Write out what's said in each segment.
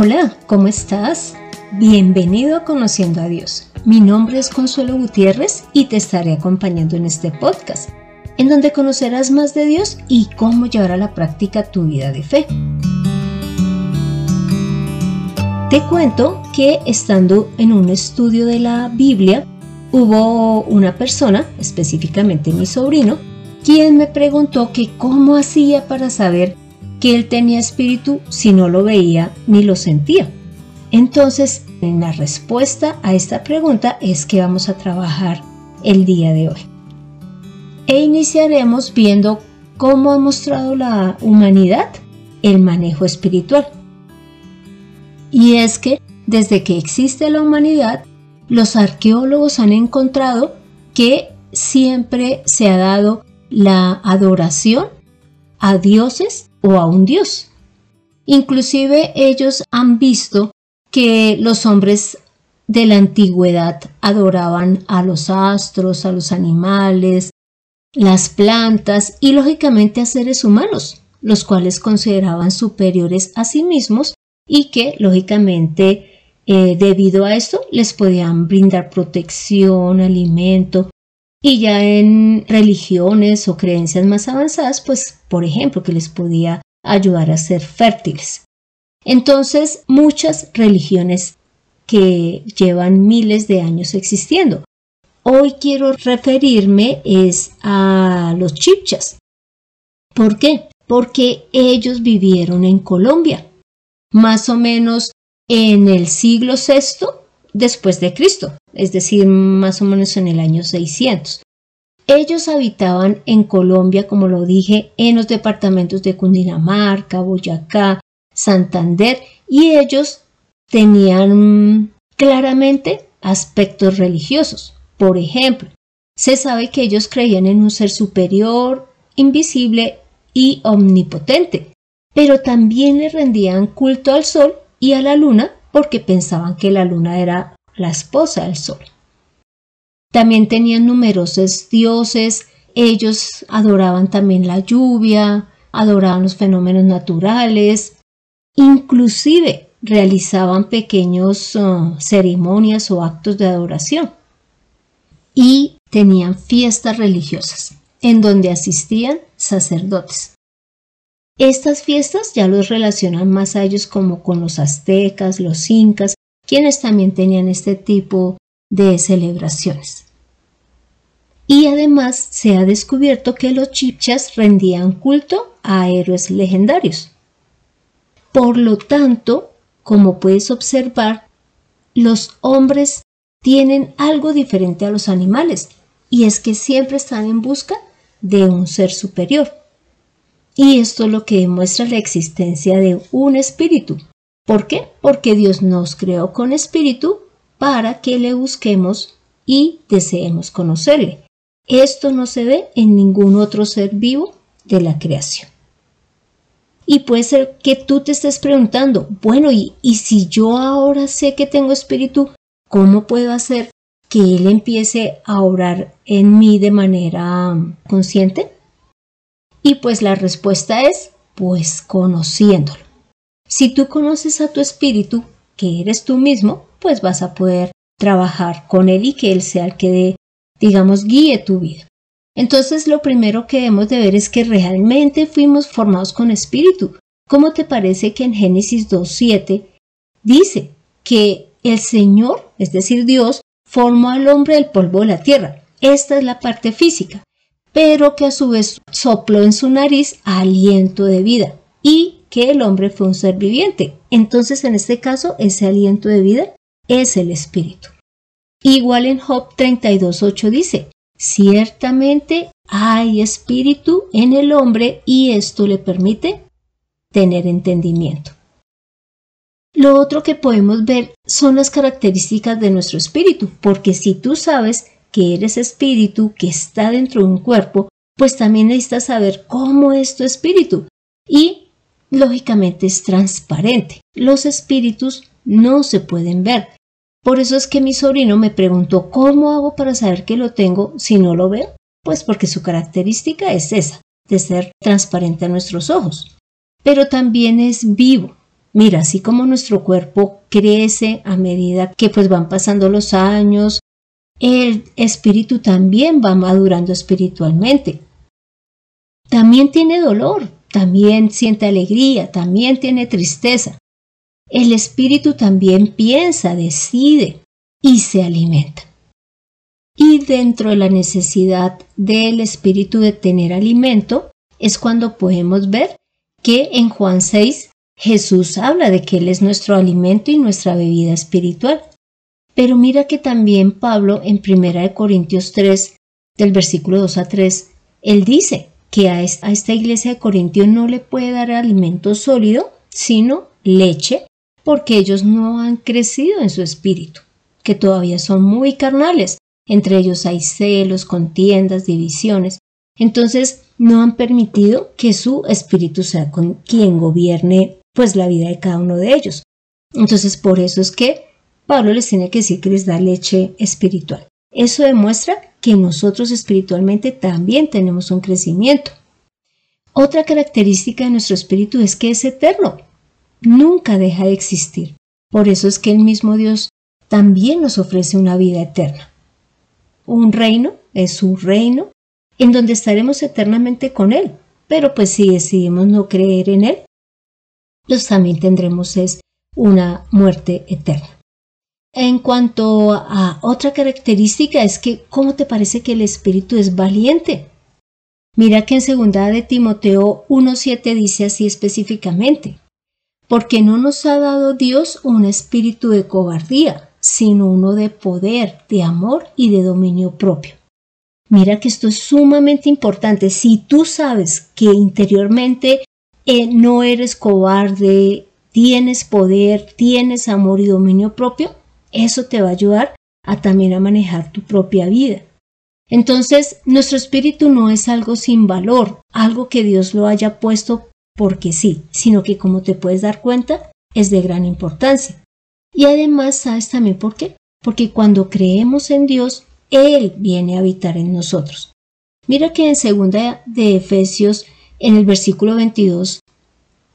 Hola, ¿cómo estás? Bienvenido a Conociendo a Dios. Mi nombre es Consuelo Gutiérrez y te estaré acompañando en este podcast, en donde conocerás más de Dios y cómo llevar a la práctica tu vida de fe. Te cuento que estando en un estudio de la Biblia, hubo una persona, específicamente mi sobrino, quien me preguntó que cómo hacía para saber que él tenía espíritu si no lo veía ni lo sentía. Entonces, en la respuesta a esta pregunta es que vamos a trabajar el día de hoy. E iniciaremos viendo cómo ha mostrado la humanidad el manejo espiritual. Y es que desde que existe la humanidad, los arqueólogos han encontrado que siempre se ha dado la adoración a dioses o a un dios. Inclusive ellos han visto que los hombres de la antigüedad adoraban a los astros, a los animales, las plantas y lógicamente a seres humanos, los cuales consideraban superiores a sí mismos y que lógicamente eh, debido a esto les podían brindar protección, alimento y ya en religiones o creencias más avanzadas, pues por ejemplo que les podía ayudar a ser fértiles. Entonces muchas religiones que llevan miles de años existiendo. Hoy quiero referirme es a los chipchas. ¿Por qué? Porque ellos vivieron en Colombia más o menos en el siglo VI después de Cristo, es decir, más o menos en el año 600. Ellos habitaban en Colombia, como lo dije, en los departamentos de Cundinamarca, Boyacá, Santander, y ellos tenían claramente aspectos religiosos. Por ejemplo, se sabe que ellos creían en un ser superior, invisible y omnipotente, pero también le rendían culto al sol y a la luna porque pensaban que la luna era la esposa del sol. También tenían numerosos dioses, ellos adoraban también la lluvia, adoraban los fenómenos naturales, inclusive realizaban pequeños uh, ceremonias o actos de adoración y tenían fiestas religiosas en donde asistían sacerdotes. Estas fiestas ya los relacionan más a ellos como con los aztecas, los incas, quienes también tenían este tipo de celebraciones. Y además se ha descubierto que los chipchas rendían culto a héroes legendarios. Por lo tanto, como puedes observar, los hombres tienen algo diferente a los animales, y es que siempre están en busca de un ser superior. Y esto es lo que demuestra la existencia de un espíritu. ¿Por qué? Porque Dios nos creó con espíritu para que le busquemos y deseemos conocerle. Esto no se ve en ningún otro ser vivo de la creación. Y puede ser que tú te estés preguntando, bueno, y, si yo ahora sé que tengo espíritu, ¿cómo puedo hacer que Él empiece a obrar en mí de manera consciente? Y pues la respuesta es, pues conociéndolo. Si tú conoces a tu espíritu, que eres tú mismo, pues vas a poder trabajar con él y que él sea el que, digamos, guíe tu vida. Entonces lo primero que debemos de ver es que realmente fuimos formados con espíritu. ¿Cómo te parece que en Génesis 2.7 dice que el Señor, es decir, Dios, formó al hombre del polvo de la tierra? Esta es la parte física pero que a su vez sopló en su nariz aliento de vida y que el hombre fue un ser viviente. Entonces, en este caso, ese aliento de vida es el espíritu. Igual en Job 32.8 dice, ciertamente hay espíritu en el hombre y esto le permite tener entendimiento. Lo otro que podemos ver son las características de nuestro espíritu, porque si tú sabes que eres espíritu que está dentro de un cuerpo, pues también necesitas saber cómo es tu espíritu. Y lógicamente es transparente. Los espíritus no se pueden ver. Por eso es que mi sobrino me preguntó cómo hago para saber que lo tengo si no lo veo. Pues porque su característica es esa, de ser transparente a nuestros ojos. Pero también es vivo. Mira, así como nuestro cuerpo crece a medida que pues van pasando los años, el espíritu también va madurando espiritualmente. También tiene dolor, también siente alegría, también tiene tristeza. El espíritu también piensa, decide y se alimenta. Y dentro de la necesidad del espíritu de tener alimento es cuando podemos ver que en Juan 6 Jesús habla de que Él es nuestro alimento y nuestra bebida espiritual. Pero mira que también Pablo en 1 Corintios 3, del versículo 2 a 3, él dice que a esta, iglesia de Corintios no le puede dar alimento sólido, sino leche, porque ellos no han crecido en su espíritu, que todavía son muy carnales. Entre ellos hay celos, contiendas, divisiones. Entonces no han permitido que su espíritu sea con quien gobierne pues la vida de cada uno de ellos. Entonces por eso es que Pablo les tiene que decir que les da leche espiritual. Eso demuestra que nosotros espiritualmente también tenemos un crecimiento. Otra característica de nuestro espíritu es que es eterno, nunca deja de existir. Por eso es que el mismo Dios también nos ofrece una vida eterna. Un reino es su reino en donde estaremos eternamente con Él. Pero pues si decidimos no creer en Él, pues también tendremos es una muerte eterna. En cuanto a otra característica es que, ¿cómo te parece que el espíritu es valiente? Mira que en segunda de Timoteo 1.7 dice así específicamente, porque no nos ha dado Dios un espíritu de cobardía, sino uno de poder, de amor y de dominio propio. Mira que esto es sumamente importante. Si tú sabes que interiormente eh, no eres cobarde, tienes poder, tienes amor y dominio propio, eso te va a ayudar a también a manejar tu propia vida. Entonces, nuestro espíritu no es algo sin valor, algo que Dios lo haya puesto porque sí, sino que como te puedes dar cuenta, es de gran importancia. Y además, ¿sabes también por qué? Porque cuando creemos en Dios, Él viene a habitar en nosotros. Mira que en segunda de Efesios, en el versículo 22,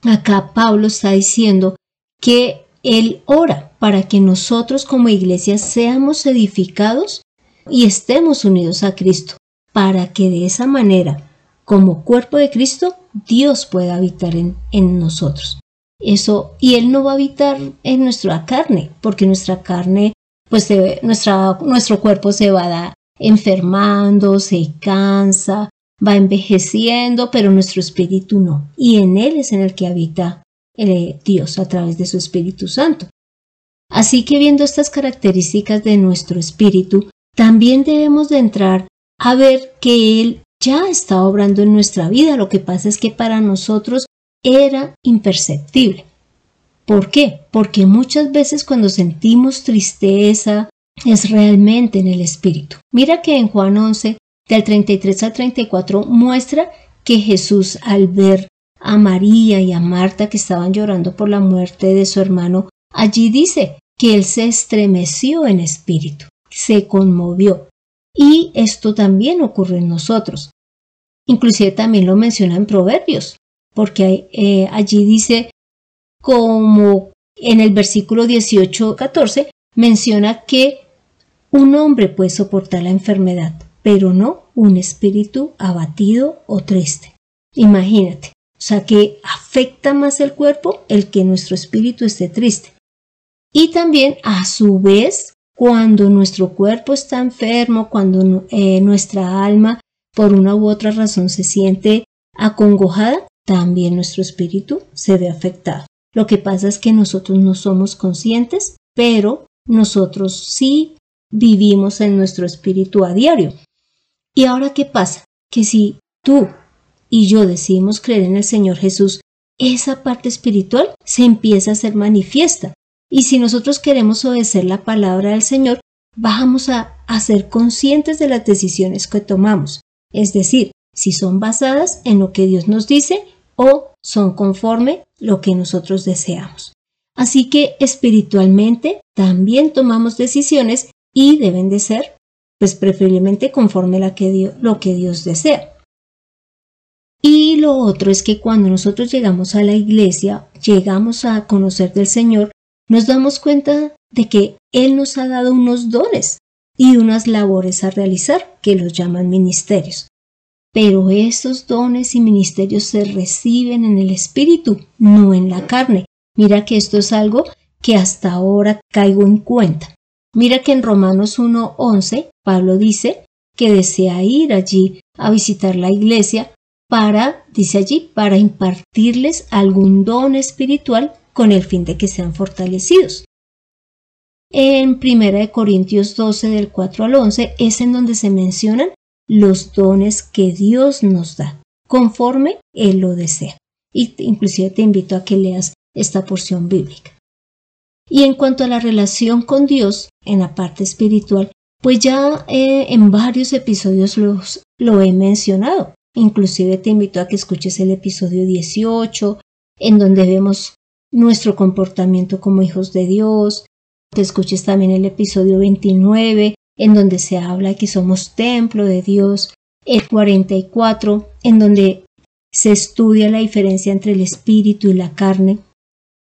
acá Pablo está diciendo que Él ora para que nosotros como iglesia seamos edificados y estemos unidos a Cristo, para que de esa manera, como cuerpo de Cristo, Dios pueda habitar en, nosotros. Eso, y Él no va a habitar en nuestra carne, porque nuestra carne, pues nuestra, nuestro cuerpo se va enfermando, se cansa, va envejeciendo, pero nuestro espíritu no. Y en Él es en el que habita eh, Dios a través de su Espíritu Santo. Así que viendo estas características de nuestro espíritu, también debemos de entrar a ver que Él ya está obrando en nuestra vida. Lo que pasa es que para nosotros era imperceptible. ¿Por qué? Porque muchas veces cuando sentimos tristeza es realmente en el espíritu. Mira que en Juan 11, del 33 al 34, muestra que Jesús al ver a María y a Marta que estaban llorando por la muerte de su hermano, allí dice que él se estremeció en espíritu, se conmovió. Y esto también ocurre en nosotros. Inclusive también lo menciona en Proverbios, porque eh, allí dice como en el versículo 18-14 menciona que un hombre puede soportar la enfermedad, pero no un espíritu abatido o triste. Imagínate, sea que afecta más el cuerpo el que nuestro espíritu esté triste. Y también a su vez, cuando nuestro cuerpo está enfermo, cuando eh, nuestra alma por una u otra razón se siente acongojada, también nuestro espíritu se ve afectado. Lo que pasa es que nosotros no somos conscientes, pero nosotros sí vivimos en nuestro espíritu a diario. ¿Y ahora qué pasa? Que si tú y yo decidimos creer en el Señor Jesús, esa parte espiritual se empieza a ser manifiesta. Y si nosotros queremos obedecer la palabra del Señor, vamos a, ser conscientes de las decisiones que tomamos es decir, si son basadas en lo que Dios nos dice o son conforme lo que nosotros deseamos. Así que espiritualmente también tomamos decisiones y deben de ser, pues preferiblemente conforme la que lo que Dios desea. Y lo otro es que cuando nosotros llegamos a la iglesia, llegamos a conocer del Señor, nos damos cuenta de que Él nos ha dado unos dones y unas labores a realizar que los llaman ministerios. Pero esos dones y ministerios se reciben en el Espíritu, no en la carne. Mira que esto es algo que hasta ahora caigo en cuenta. Mira que en Romanos 1.11 Pablo dice que desea ir allí a visitar la iglesia para, dice allí, para impartirles algún don espiritual con el fin de que sean fortalecidos. En 1 Corintios 12 del 4 al 11 es en donde se mencionan los dones que Dios nos da, conforme Él lo desea. Y inclusive te invito a que leas esta porción bíblica. Y en cuanto a la relación con Dios, en la parte espiritual, pues ya eh, en varios episodios los, lo he mencionado. Inclusive te invito a que escuches el episodio 18, en donde vemos nuestro comportamiento como hijos de Dios. Te escuches también el episodio 29, en donde se habla que somos templo de Dios. El 44, en donde se estudia la diferencia entre el espíritu y la carne.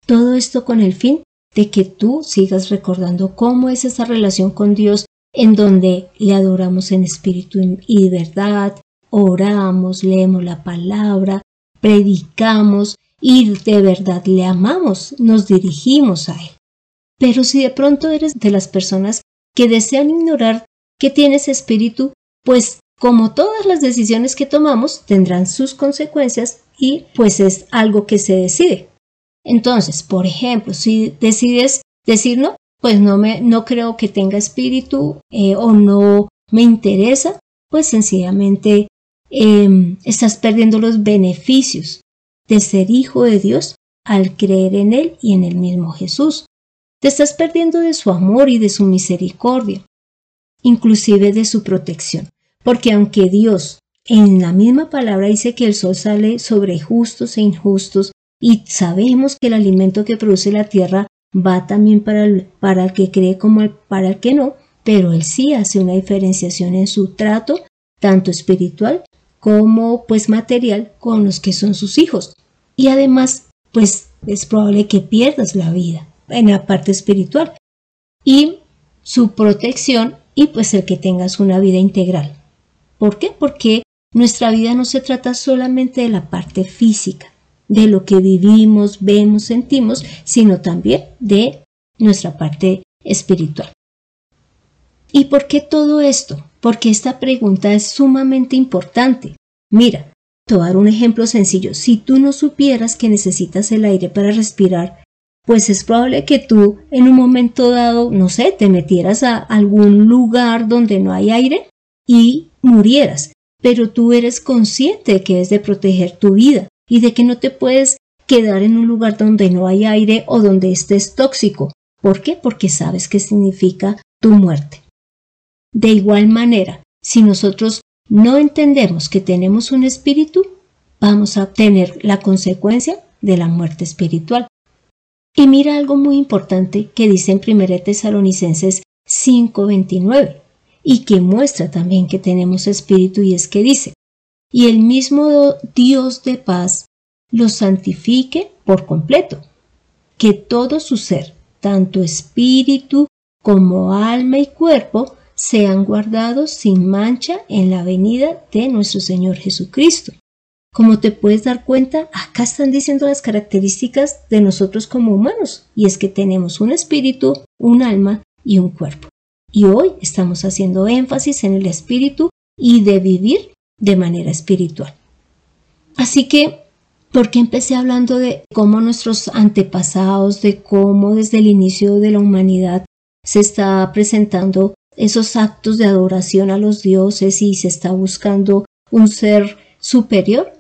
Todo esto con el fin de que tú sigas recordando cómo es esa relación con Dios en donde le adoramos en espíritu y verdad, oramos, leemos la palabra, predicamos y de verdad le amamos, nos dirigimos a Él. Pero si de pronto eres de las personas que desean ignorar que tienes espíritu, pues como todas las decisiones que tomamos tendrán sus consecuencias y pues es algo que se decide. Entonces, por ejemplo, si decides decir no, pues no me no creo que tenga espíritu eh, o no me interesa, pues sencillamente Em, estás perdiendo los beneficios de ser hijo de Dios al creer en Él y en el mismo Jesús. Te estás perdiendo de su amor y de su misericordia, inclusive de su protección, porque aunque Dios en la misma palabra dice que el sol sale sobre justos e injustos, y sabemos que el alimento que produce la tierra va también para el, para el que cree como para el que no, pero Él sí hace una diferenciación en su trato, tanto espiritual como pues material con los que son sus hijos. Y además, pues es probable que pierdas la vida en la parte espiritual y su protección y pues el que tengas una vida integral. ¿Por qué? Porque nuestra vida no se trata solamente de la parte física, de lo que vivimos, vemos, sentimos, sino también de nuestra parte espiritual. ¿Y por qué todo esto? porque esta pregunta es sumamente importante. Mira, te voy a dar un ejemplo sencillo. Si tú no supieras que necesitas el aire para respirar, pues es probable que tú en un momento dado, no sé, te metieras a algún lugar donde no hay aire y murieras. Pero tú eres consciente de que es de proteger tu vida y de que no te puedes quedar en un lugar donde no hay aire o donde estés tóxico. ¿Por qué? Porque sabes qué significa tu muerte. De igual manera, si nosotros no entendemos que tenemos un espíritu, vamos a tener la consecuencia de la muerte espiritual. Y mira algo muy importante que dice en 1 Tesalonicenses 5:29 y que muestra también que tenemos espíritu y es que dice, y el mismo Dios de paz los santifique por completo, que todo su ser, tanto espíritu como alma y cuerpo, sean guardados sin mancha en la venida de nuestro Señor Jesucristo. Como te puedes dar cuenta, acá están diciendo las características de nosotros como humanos, y es que tenemos un espíritu, un alma y un cuerpo. Y hoy estamos haciendo énfasis en el espíritu y de vivir de manera espiritual. Así que, ¿por qué empecé hablando de cómo nuestros antepasados, de cómo desde el inicio de la humanidad se está presentando esos actos de adoración a los dioses y se está buscando un ser superior.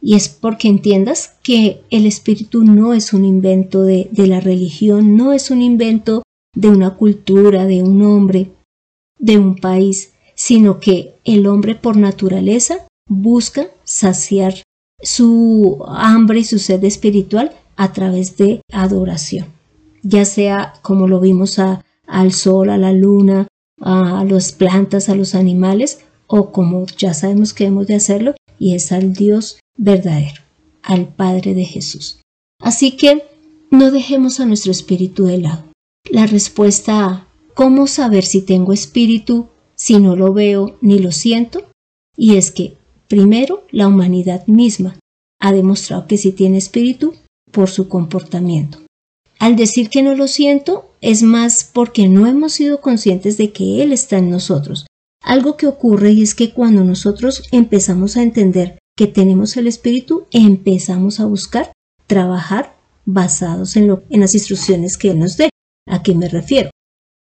Y es porque entiendas que el espíritu no es un invento de, de la religión, no es un invento de una cultura, de un hombre, de un país, sino que el hombre por naturaleza busca saciar su hambre y su sed espiritual a través de adoración, ya sea como lo vimos a, al sol, a la luna, a las plantas, a los animales, o como ya sabemos que hemos de hacerlo, y es al Dios verdadero, al Padre de Jesús. Así que no dejemos a nuestro espíritu de lado. La respuesta a ¿cómo saber si tengo espíritu si no lo veo ni lo siento? Y es que, primero, la humanidad misma ha demostrado que sí tiene espíritu por su comportamiento. Al decir que no lo siento, es más porque no hemos sido conscientes de que Él está en nosotros. Algo que ocurre y es que cuando nosotros empezamos a entender que tenemos el espíritu, empezamos a buscar trabajar basados en, en las instrucciones que Él nos dé. ¿A qué me refiero?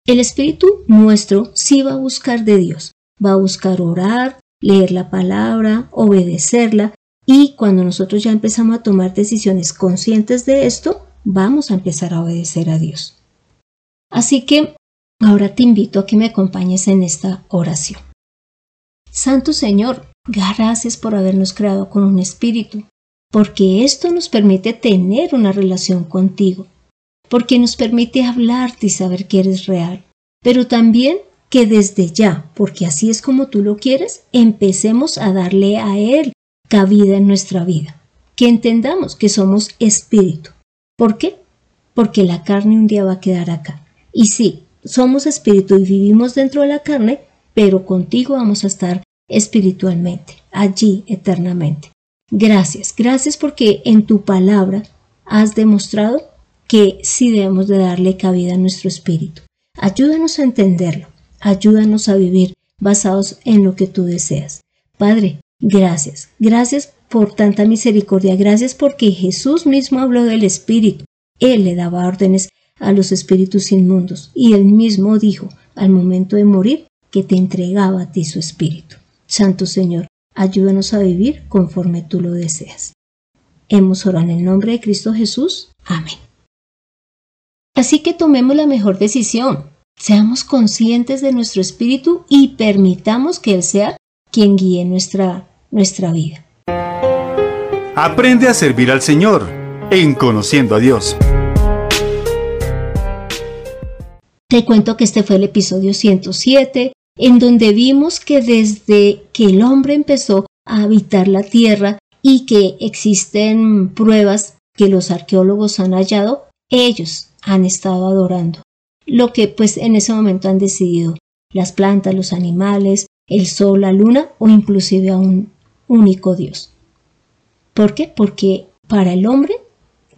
El espíritu nuestro sí va a buscar de Dios, va a buscar orar, leer la palabra, obedecerla, y cuando nosotros ya empezamos a tomar decisiones conscientes de esto, vamos a empezar a obedecer a Dios. Así que ahora te invito a que me acompañes en esta oración. Santo Señor, gracias por habernos creado con un espíritu, porque esto nos permite tener una relación contigo, porque nos permite hablarte y saber que eres real, pero también que desde ya, porque así es como tú lo quieres, empecemos a darle a Él cabida en nuestra vida, que entendamos que somos espíritu. ¿Por qué? Porque la carne un día va a quedar acá. Y sí, somos espíritu y vivimos dentro de la carne, pero contigo vamos a estar espiritualmente, allí eternamente. Gracias, gracias porque en tu palabra has demostrado que sí debemos de darle cabida a nuestro espíritu. Ayúdanos a entenderlo, ayúdanos a vivir basados en lo que tú deseas. Padre, gracias, gracias por tanta misericordia, gracias porque Jesús mismo habló del espíritu. Él le daba órdenes a los espíritus inmundos y él mismo dijo al momento de morir que te entregaba a ti su espíritu. Santo Señor, ayúdanos a vivir conforme tú lo deseas. Hemos orado en el nombre de Cristo Jesús. Amén. Así que tomemos la mejor decisión. Seamos conscientes de nuestro espíritu y permitamos que Él sea quien guíe nuestra, nuestra vida. Aprende a servir al Señor en Conociendo a Dios. Te cuento que este fue el episodio 107, en donde vimos que desde que el hombre empezó a habitar la tierra y que existen pruebas que los arqueólogos han hallado, ellos han estado adorando. Lo que pues en ese momento han decidido las plantas, los animales, el sol, la luna o inclusive a un único Dios. ¿Por qué? Porque para el hombre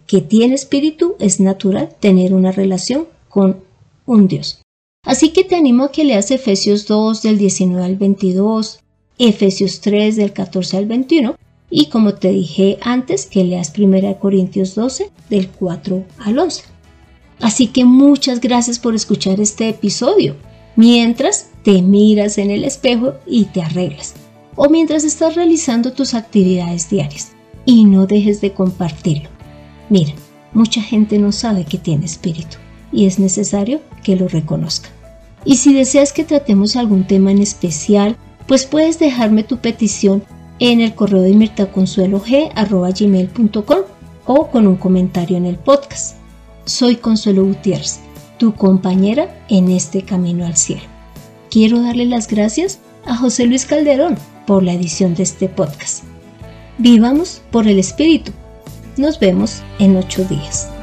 que tiene espíritu es natural tener una relación con un Dios. Así que te animo a que leas Efesios 2 del 19 al 22, Efesios 3 del 14 al 21 y como te dije antes que leas 1 Corintios 12 del 4 al 11. Así que muchas gracias por escuchar este episodio, mientras te miras en el espejo y te arreglas, o mientras estás realizando tus actividades diarias. Y no dejes de compartirlo. Mira, mucha gente no sabe que tiene espíritu y es necesario que lo reconozca. Y si deseas que tratemos algún tema en especial, pues puedes dejarme tu petición en el correo de mirtaconsuelog.com o con un comentario en el podcast. Soy Consuelo Gutiérrez, tu compañera en este camino al cielo. Quiero darle las gracias a José Luis Calderón por la edición de este podcast. Vivamos por el Espíritu. Nos vemos en ocho días.